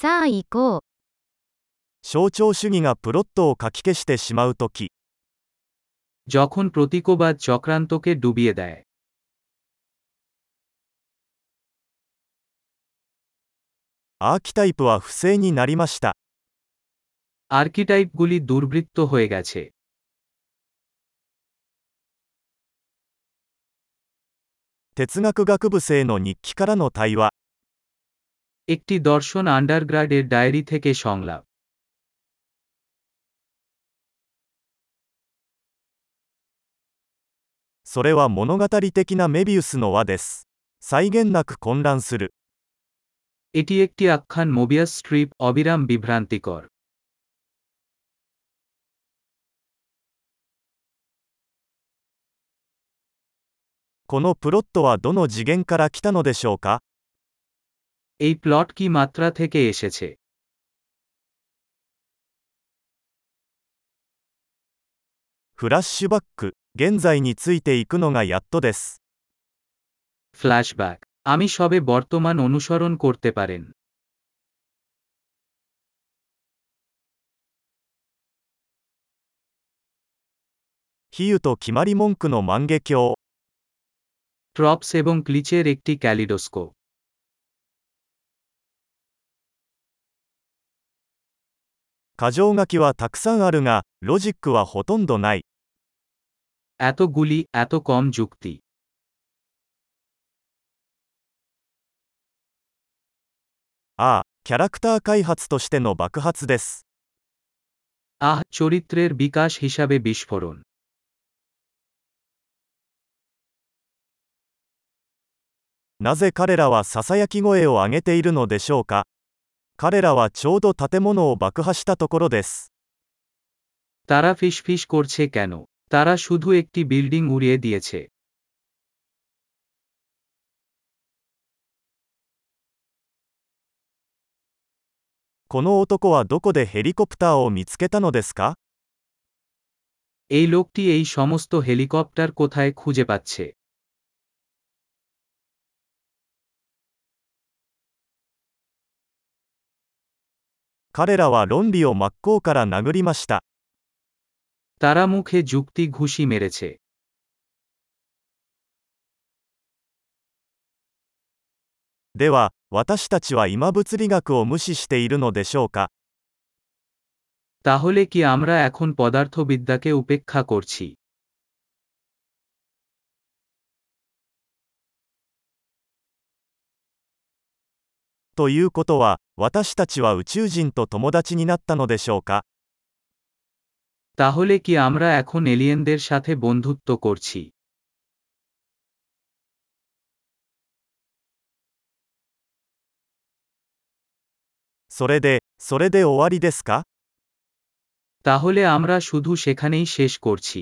さあ行こう。象徴主義がプロットをかき消してしまうとき、 যখন প্রতীকবাদ চক্রান্তকে ডুবিয়ে দেয় アーキタイプは不正になりました。 আর্কিটাইপগুলি দুর্বৃত্ত হয়ে গেছে 哲学学部生の日記からの対話。 একটি দর্শন আন্ডারগ্রাডের ডায়েরি থেকে সংলাপ それは物語的なメビウスの輪です。際限なく混乱する。 এটি একটি আখ্যান মোবিয়াস স্ট্রিপ অবিরাম বিভ্রান্তিকর このプロットはどの次元から来たのでしょうか এই প্লট কি মাত্রা থেকে এসেছে フラッシュバック、現在についていくのがやっとです。 ফ্ল্যাশব্যাক আমি সবে বর্তমান অনুসরণ করতে পারেন 比喩と決まり文句の万華鏡。 ট্রপস এবং ক্লিচের একটি ক্যালিডোস্কোপ 箇条書きはたくさんあるが、ロジックはほとんどない。 এতগুলি এত কম যুক্তি ああ、キャラクター開発としての爆発です。 আহ চরিত্রের বিকাশ হিসাবে বিস্ফোরণ なぜ彼らはささやき声を上げているのでしょうか 彼らはちょうど建物を爆破したところです。 তারা ফিসফিস করছে কেন তারা শুধু একটি বিল্ডিং উড়িয়ে দিয়েছে この男はどこでヘリコプターを見つけたのですか এই লোকটি এই সমস্ত হেলিকপ্টার কোথায় খুঁজে পাচ্ছে 彼らは論理を真っ向から殴りました。 তারা মুখে যুক্তি ঘুষি মেরেছে では、私たちは今物理学を無視しているのでしょうか তাহলে কি আমরা এখন পদার্থবিদ্যাকে উপেক্ষা করছি ということは、私たちは宇宙人と友達になったのでしょうか তাহলে কি আমরা এখন এলিয়েনদের সাথে বন্ধুত্ব করছি それで、それで終わりですか তাহলে আমরা শুধু সেখানেই শেষ করছি